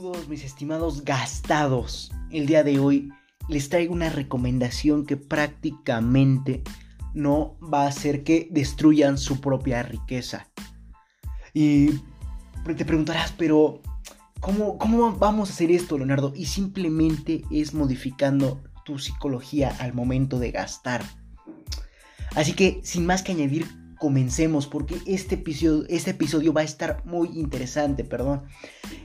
Saludos mis estimados gastados. El día de hoy les traigo una recomendación que prácticamente no va a hacer que destruyan su propia riqueza. Y te preguntarás, pero ¿cómo, ¿cómo vamos a hacer esto, Leonardo? Y simplemente es modificando tu psicología al momento de gastar. Así que, sin más que añadir, comencemos porque este episodio, este episodio va a estar muy interesante, perdón.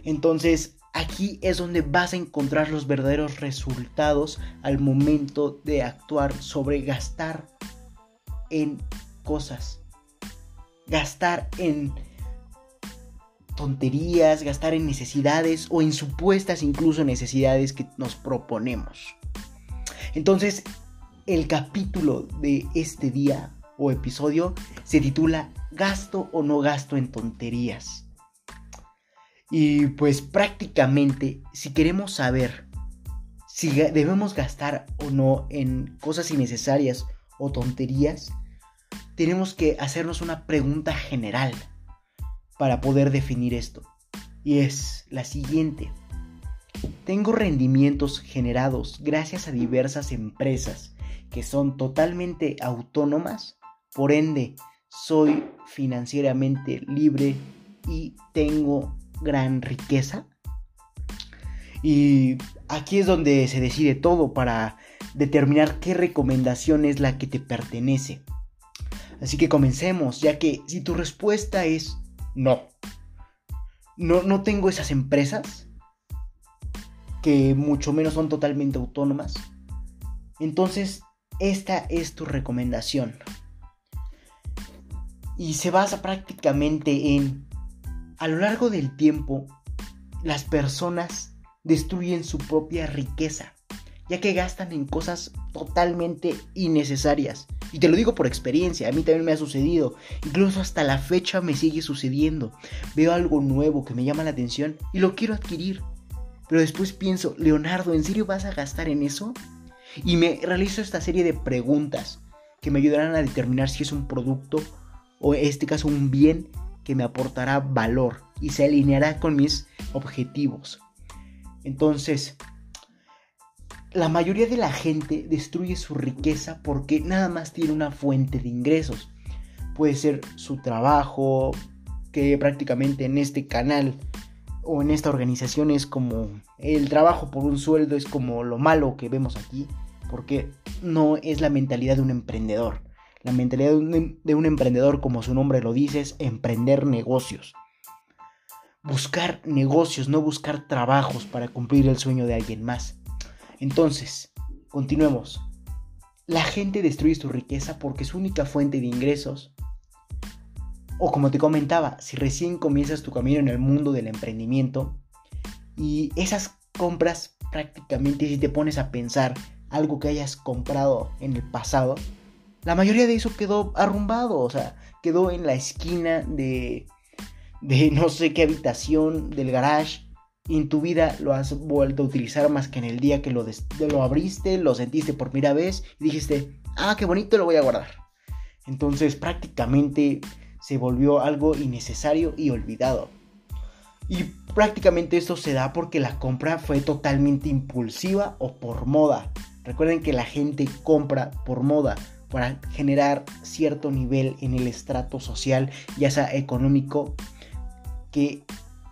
Entonces, aquí es donde vas a encontrar los verdaderos resultados al momento de actuar sobre gastar en cosas. Gastar en tonterías, gastar en necesidades o en supuestas incluso necesidades que nos proponemos. Entonces, el capítulo de este día o episodio se titula Gasto o no gasto en tonterías. Y pues prácticamente si queremos saber si debemos gastar o no en cosas innecesarias o tonterías, tenemos que hacernos una pregunta general para poder definir esto. Y es la siguiente. Tengo rendimientos generados gracias a diversas empresas que son totalmente autónomas por ende, soy financieramente libre y tengo gran riqueza. Y aquí es donde se decide todo para determinar qué recomendación es la que te pertenece. Así que comencemos, ya que si tu respuesta es no, no, no tengo esas empresas, que mucho menos son totalmente autónomas, entonces esta es tu recomendación y se basa prácticamente en, a lo largo del tiempo, las personas destruyen su propia riqueza, ya que gastan en cosas totalmente innecesarias. Y te lo digo por experiencia, a mí también me ha sucedido, incluso hasta la fecha me sigue sucediendo. Veo algo nuevo que me llama la atención y lo quiero adquirir. Pero después pienso, Leonardo, ¿en serio vas a gastar en eso? Y me realizo esta serie de preguntas que me ayudarán a determinar si es un producto o en este caso un bien que me aportará valor y se alineará con mis objetivos. Entonces, la mayoría de la gente destruye su riqueza porque nada más tiene una fuente de ingresos. Puede ser su trabajo, que prácticamente en este canal o en esta organización es como el trabajo por un sueldo es como lo malo que vemos aquí, porque no es la mentalidad de un emprendedor. La mentalidad de un, emprendedor, como su nombre lo dice, es emprender negocios. Buscar negocios, no buscar trabajos para cumplir el sueño de alguien más. Entonces, continuemos. La gente destruye su riqueza porque su única fuente de ingresos, o como te comentaba, si recién comienzas tu camino en el mundo del emprendimiento, y esas compras prácticamente si te pones a pensar algo que hayas comprado en el pasado, la mayoría de eso quedó arrumbado, o sea, quedó en la esquina de, de no sé qué habitación del garage. Y en tu vida lo has vuelto a utilizar más que en el día que lo, lo abriste, lo sentiste por primera vez y dijiste, ah, qué bonito, lo voy a guardar. Entonces prácticamente se volvió algo innecesario y olvidado. Y prácticamente esto se da porque la compra fue totalmente impulsiva o por moda. Recuerden que la gente compra por moda, para generar cierto nivel en el estrato social, ya sea económico, que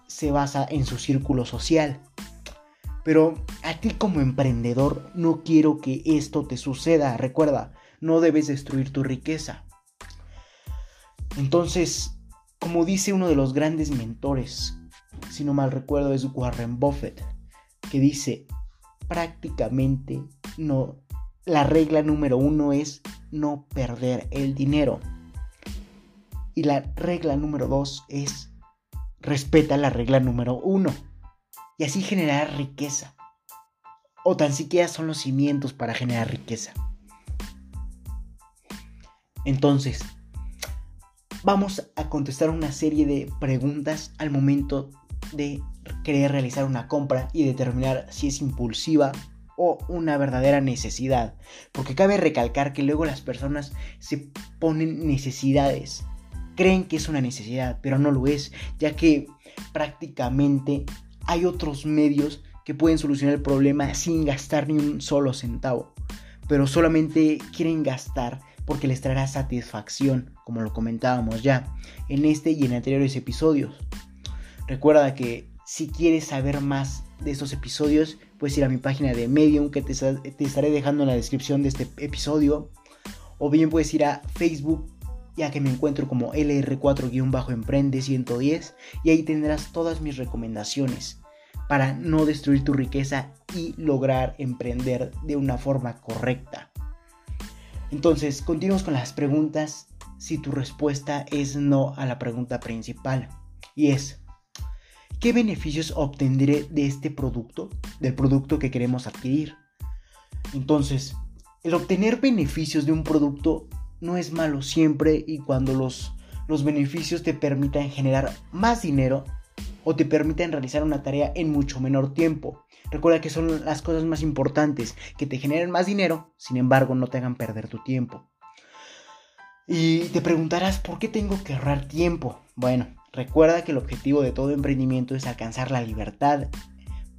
se basa en su círculo social. Pero a ti como emprendedor no quiero que esto te suceda. Recuerda, no debes destruir tu riqueza. Entonces, como dice uno de los grandes mentores, si no mal recuerdo es Warren Buffett, que dice, prácticamente no, la regla número uno es no perder el dinero. Y la regla número dos es respeta la regla número uno. Y así generar riqueza. O tan siquiera son los cimientos para generar riqueza. Entonces, vamos a contestar una serie de preguntas al momento de querer realizar una compra y determinar si es impulsiva o una verdadera necesidad. Porque cabe recalcar que luego las personas se ponen necesidades. Creen que es una necesidad, pero no lo es, ya que prácticamente hay otros medios que pueden solucionar el problema sin gastar ni un solo centavo, pero solamente quieren gastar porque les traerá satisfacción, como lo comentábamos ya en este y en anteriores episodios. Recuerda que si quieres saber más de estos episodios, puedes ir a mi página de Medium que te, estaré dejando en la descripción de este episodio. O bien puedes ir a Facebook, ya que me encuentro como LR4-Emprende 110 y ahí tendrás todas mis recomendaciones para no destruir tu riqueza y lograr emprender de una forma correcta. Entonces, continuamos con las preguntas si tu respuesta es no a la pregunta principal. Y es, ¿qué beneficios obtendré de este producto? Del producto que queremos adquirir. Entonces, el obtener beneficios de un producto no es malo siempre y cuando los, los beneficios te permitan generar más dinero o te permiten realizar una tarea en mucho menor tiempo. Recuerda que son las cosas más importantes, que te generen más dinero, sin embargo no te hagan perder tu tiempo. Y te preguntarás, ¿por qué tengo que ahorrar tiempo? Bueno, recuerda que el objetivo de todo emprendimiento es alcanzar la libertad,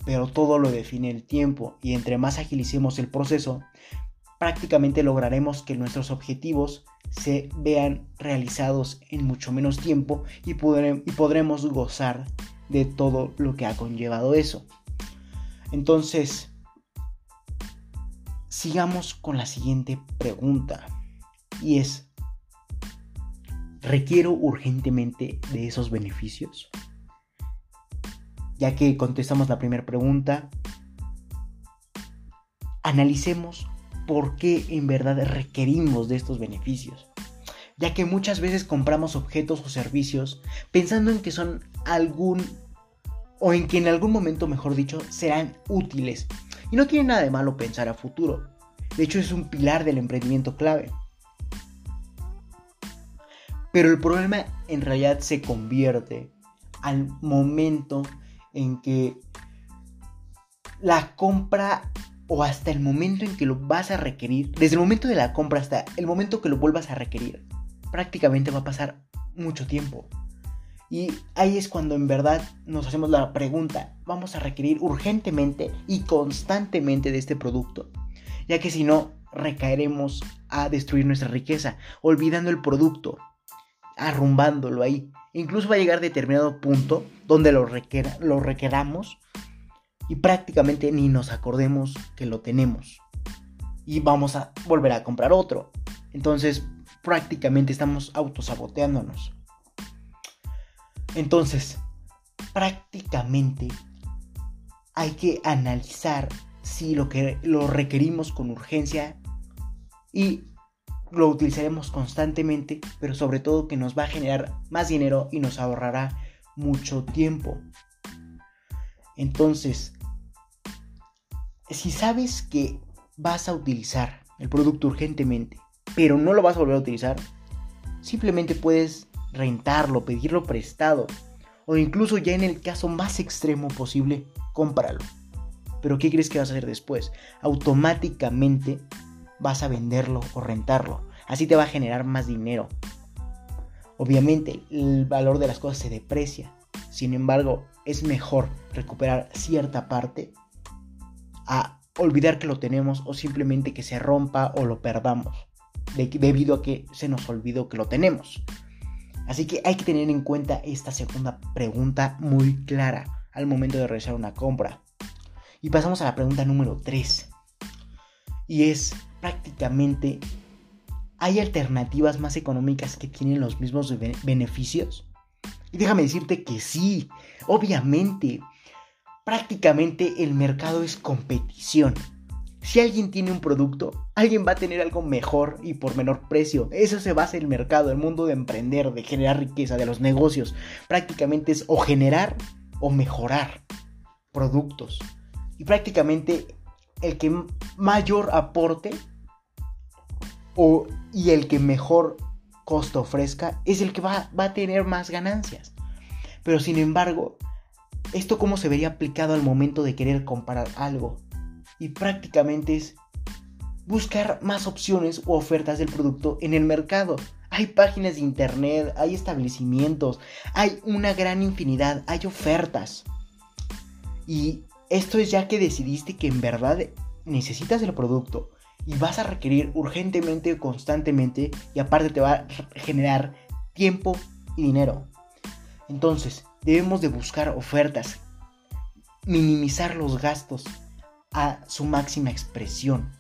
pero todo lo define el tiempo y entre más agilicemos el proceso, prácticamente lograremos que nuestros objetivos se vean realizados en mucho menos tiempo y, podremos gozar de todo lo que ha conllevado eso. Entonces, sigamos con la siguiente pregunta y es, ¿requiero urgentemente de esos beneficios? Ya que contestamos la primera pregunta, analicemos por qué en verdad requerimos de estos beneficios ya que muchas veces compramos objetos o servicios pensando en que son algún o en que en algún momento, mejor dicho, serán útiles. Y no tiene nada de malo pensar a futuro. De hecho, es un pilar del emprendimiento clave. Pero el problema en realidad se convierte al momento en que la compra o hasta el momento en que lo vas a requerir, desde el momento de la compra hasta el momento que lo vuelvas a requerir, prácticamente va a pasar mucho tiempo. Y ahí es cuando en verdad nos hacemos la pregunta, ¿vamos a requerir urgentemente y constantemente de este producto? Ya que si no, recaeremos a destruir nuestra riqueza, olvidando el producto, arrumbándolo ahí. Incluso va a llegar determinado punto donde lo, lo requeramos y prácticamente ni nos acordemos que lo tenemos. Y vamos a volver a comprar otro. Entonces prácticamente estamos autosaboteándonos. Entonces, prácticamente hay que analizar si lo que lo requerimos con urgencia y lo utilizaremos constantemente, pero sobre todo que nos va a generar más dinero y nos ahorrará mucho tiempo. Entonces, si sabes que vas a utilizar el producto urgentemente, pero no lo vas a volver a utilizar, simplemente puedes rentarlo, pedirlo prestado o incluso ya en el caso más extremo posible, cómpralo. Pero ¿qué crees que vas a hacer después? Automáticamente vas a venderlo o rentarlo. Así te va a generar más dinero. Obviamente el valor de las cosas se deprecia. Sin embargo, es mejor recuperar cierta parte a olvidar que lo tenemos o simplemente que se rompa o lo perdamos debido a que se nos olvidó que lo tenemos. Así que hay que tener en cuenta esta segunda pregunta muy clara al momento de realizar una compra. Y pasamos a la pregunta número 3. Y es prácticamente, ¿hay alternativas más económicas que tienen los mismos beneficios? Y déjame decirte que sí, obviamente, prácticamente el mercado es competición. Si alguien tiene un producto, alguien va a tener algo mejor y por menor precio. Eso se basa en el mercado, el mundo de emprender, de generar riqueza, de los negocios. Prácticamente es o generar o mejorar productos. Y prácticamente el que mayor aporte y el que mejor costo ofrezca es el que va, a tener más ganancias. Pero sin embargo, ¿esto cómo se vería aplicado al momento de querer comprar algo? y prácticamente es buscar más opciones o ofertas del producto en el mercado. Hay páginas de internet, hay establecimientos, hay una gran infinidad, hay ofertas. Y esto es ya que decidiste que en verdad necesitas el producto y vas a requerir urgentemente, constantemente y aparte te va a generar tiempo y dinero. Entonces, debemos de buscar ofertas, minimizar los gastos a su máxima expresión.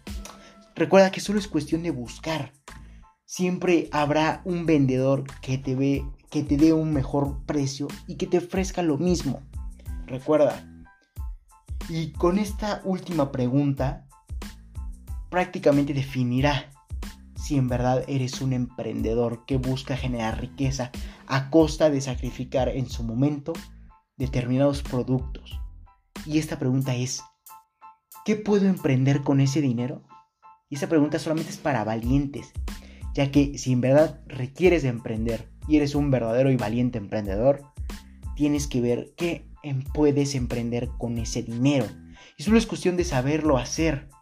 Recuerda que solo es cuestión de buscar. Siempre habrá un vendedor que te ve que te dé un mejor precio y que te ofrezca lo mismo. Recuerda. Y con esta última pregunta prácticamente definirá si en verdad eres un emprendedor que busca generar riqueza a costa de sacrificar en su momento determinados productos. Y esta pregunta es, ¿qué puedo emprender con ese dinero? Y esta pregunta solamente es para valientes, ya que si en verdad requieres de emprender y eres un verdadero y valiente emprendedor, tienes que ver qué em, puedes emprender con ese dinero. Y solo es cuestión de saberlo hacer.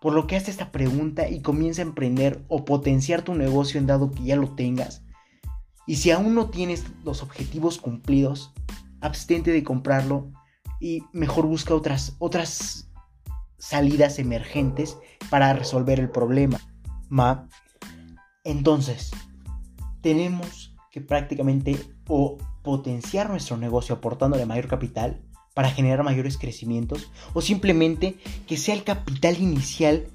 Por lo que haces esta pregunta y comienza a emprender o potenciar tu negocio en dado que ya lo tengas. Y si aún no tienes los objetivos cumplidos, abstente de comprarlo y mejor busca otras, otras salidas emergentes para resolver el problema. Ma. Entonces, tenemos que prácticamente o potenciar nuestro negocio aportándole mayor capital para generar mayores crecimientos o simplemente que sea el capital inicial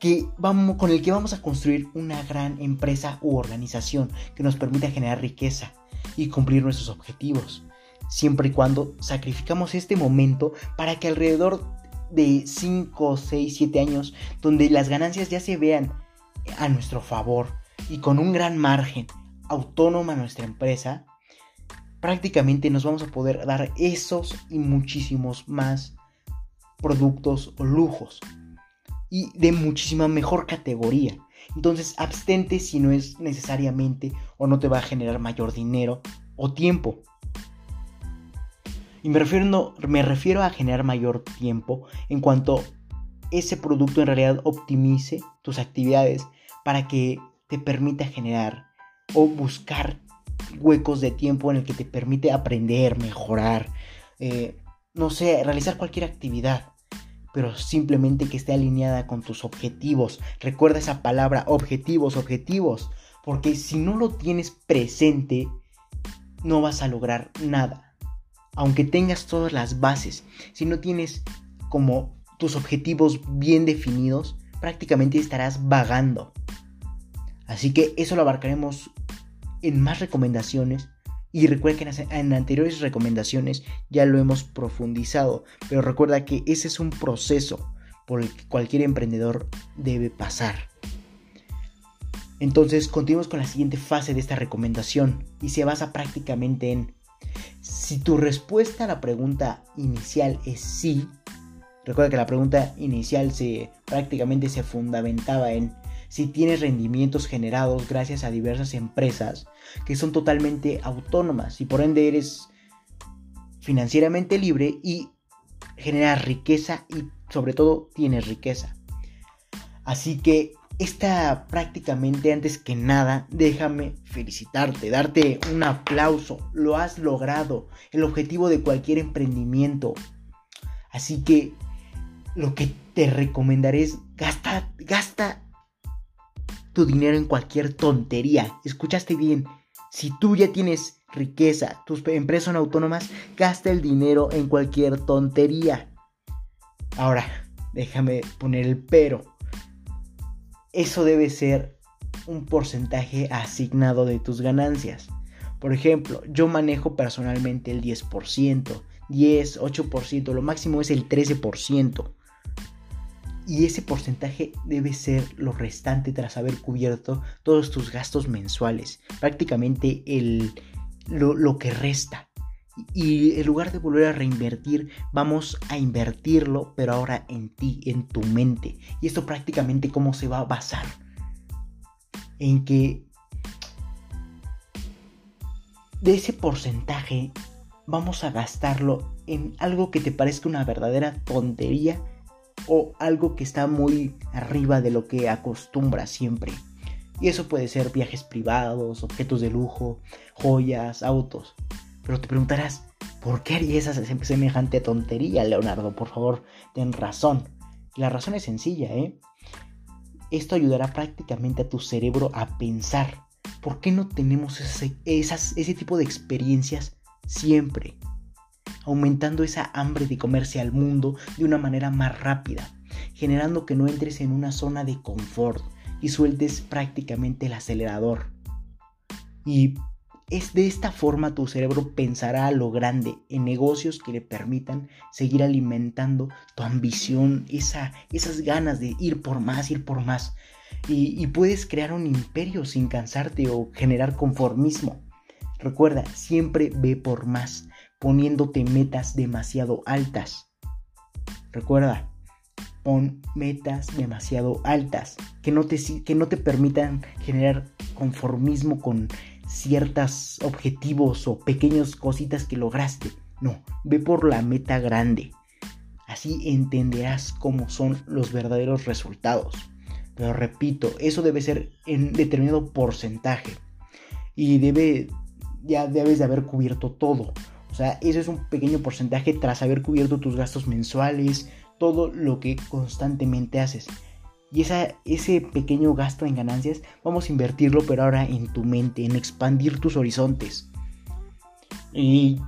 que vamos, con el que vamos a construir una gran empresa u organización que nos permita generar riqueza y cumplir nuestros objetivos, siempre y cuando sacrificamos este momento para que alrededor de 5, 6, 7 años, donde las ganancias ya se vean a nuestro favor y con un gran margen autónoma nuestra empresa, prácticamente nos vamos a poder dar esos y muchísimos más productos o lujos y de muchísima mejor categoría. Entonces abstente si no es necesariamente o no te va a generar mayor dinero o tiempo. Y me refiero, me refiero a generar mayor tiempo en cuanto ese producto en realidad optimice tus actividades para que te permita generar o buscar huecos de tiempo en el que te permite aprender, mejorar, eh, no sé, realizar cualquier actividad, pero simplemente que esté alineada con tus objetivos. Recuerda esa palabra, objetivos, objetivos, porque si no lo tienes presente, no vas a lograr nada. Aunque tengas todas las bases, si no tienes como tus objetivos bien definidos, prácticamente estarás vagando. Así que eso lo abarcaremos en más recomendaciones. Y recuerda que en, anteriores recomendaciones ya lo hemos profundizado. Pero recuerda que ese es un proceso por el que cualquier emprendedor debe pasar. Entonces continuamos con la siguiente fase de esta recomendación y se basa prácticamente en si tu respuesta a la pregunta inicial es sí, recuerda que la pregunta inicial se prácticamente se fundamentaba en si tienes rendimientos generados gracias a diversas empresas que son totalmente autónomas y por ende eres financieramente libre y generas riqueza y sobre todo tienes riqueza. Así que esta prácticamente antes que nada, déjame felicitarte, darte un aplauso. Lo has logrado, el objetivo de cualquier emprendimiento. Así que lo que te recomendaré es gasta, gasta tu dinero en cualquier tontería. Escuchaste bien. Si tú ya tienes riqueza, tus empresas son autónomas, gasta el dinero en cualquier tontería. Ahora, déjame poner el pero. Eso debe ser un porcentaje asignado de tus ganancias. Por ejemplo, yo manejo personalmente el 10%, 10, 8%, lo máximo es el 13% y ese porcentaje debe ser lo restante tras haber cubierto todos tus gastos mensuales, prácticamente el, lo, que resta. Y en lugar de volver a reinvertir, vamos a invertirlo, pero ahora en ti, en tu mente. Y esto prácticamente cómo se va a basar. En que de ese porcentaje vamos a gastarlo en algo que te parezca una verdadera tontería o algo que está muy arriba de lo que acostumbra siempre. Y eso puede ser viajes privados, objetos de lujo, joyas, autos. Pero te preguntarás, ¿Por qué harías esa semejante tontería, Leonardo? Por favor, ten razón. La razón es sencilla, ¿eh? Esto ayudará prácticamente a tu cerebro a pensar. ¿Por qué no tenemos ese, ese tipo de experiencias siempre? Aumentando esa hambre de comerse al mundo de una manera más rápida, generando que no entres en una zona de confort y sueltes prácticamente el acelerador. Y es de esta forma tu cerebro pensará a lo grande en negocios que le permitan seguir alimentando tu ambición, esa, esas ganas de ir por más, ir por más. Y, y puedes crear un imperio sin cansarte o generar conformismo. Recuerda, siempre ve por más, poniéndote metas demasiado altas. Recuerda, pon metas demasiado altas que no te, que no te permitan generar conformismo con ciertos objetivos o pequeñas cositas que lograste. No, ve por la meta grande. Así entenderás cómo son los verdaderos resultados. Pero repito, eso debe ser en determinado porcentaje. Y debe, ya debes de haber cubierto todo. O sea, eso es un pequeño porcentaje tras haber cubierto tus gastos mensuales, todo lo que constantemente haces. Y ese pequeño gasto en ganancias vamos a invertirlo, pero ahora en tu mente, en expandir tus horizontes. Y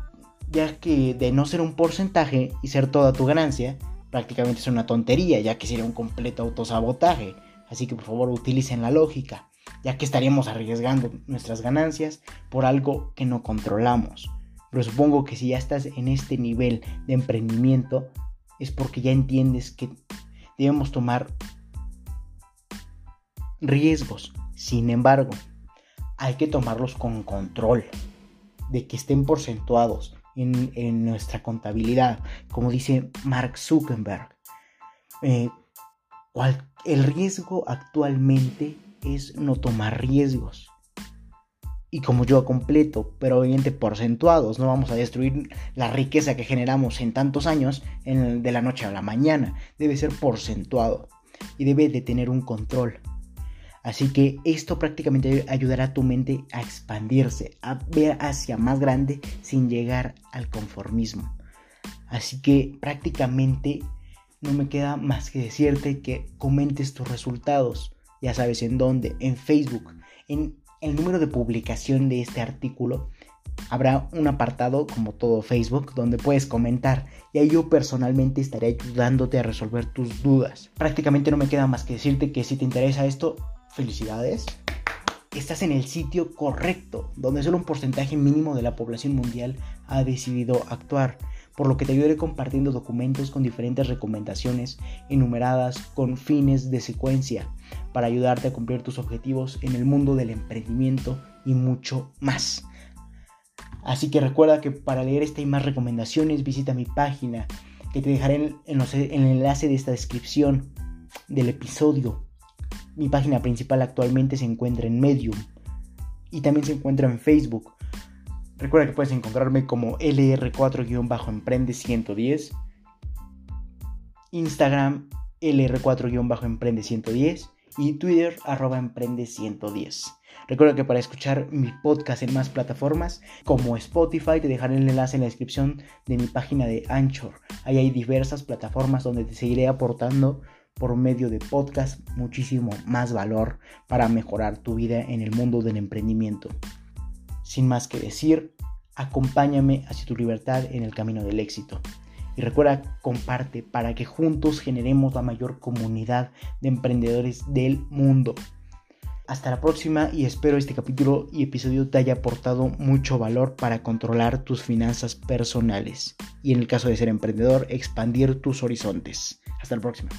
ya que de no ser un porcentaje y ser toda tu ganancia, prácticamente es una tontería, ya que sería un completo autosabotaje. Así que por favor utilicen la lógica, ya que estaríamos arriesgando nuestras ganancias por algo que no controlamos. Pero supongo que si ya estás en este nivel de emprendimiento, es porque ya entiendes que debemos tomar riesgos. Sin embargo, hay que tomarlos con control, de que estén porcentuados en, nuestra contabilidad, como dice Mark Zuckerberg. Eh, el riesgo actualmente es no tomar riesgos. Y como yo completo, pero obviamente porcentuados, no vamos a destruir la riqueza que generamos en tantos años de la noche a la mañana. Debe ser porcentuado y debe de tener un control. Así que esto prácticamente ayudará a tu mente a expandirse, a ver hacia más grande sin llegar al conformismo. Así que prácticamente no me queda más que decirte que comentes tus resultados. Ya sabes en dónde, en Facebook. En el número de publicación de este artículo habrá un apartado como todo Facebook donde puedes comentar y ahí yo personalmente estaré ayudándote a resolver tus dudas. Prácticamente no me queda más que decirte que si te interesa esto, felicidades. Estás en el sitio correcto, donde solo un porcentaje mínimo de la población mundial ha decidido actuar, por lo que te ayudaré compartiendo documentos con diferentes recomendaciones enumeradas con fines de secuencia para ayudarte a cumplir tus objetivos en el mundo del emprendimiento y mucho más. Así que recuerda que para leer esta y más recomendaciones visita mi página que te dejaré en, el enlace de esta descripción del episodio mi página principal actualmente se encuentra en Medium y también se encuentra en Facebook. Recuerda que puedes encontrarme como LR4-Emprende110, Instagram LR4-Emprende110 y Twitter arroba Emprende110. Recuerda que para escuchar mi podcast en más plataformas como Spotify te dejaré el enlace en la descripción de mi página de Anchor. Ahí hay diversas plataformas donde te seguiré aportando por medio de podcast muchísimo más valor para mejorar tu vida en el mundo del emprendimiento. Sin más que decir, acompáñame hacia tu libertad en el camino del éxito. Y recuerda, comparte para que juntos generemos la mayor comunidad de emprendedores del mundo. Hasta la próxima y espero este capítulo y episodio te haya aportado mucho valor para controlar tus finanzas personales y en el caso de ser emprendedor, expandir tus horizontes. Hasta la próxima.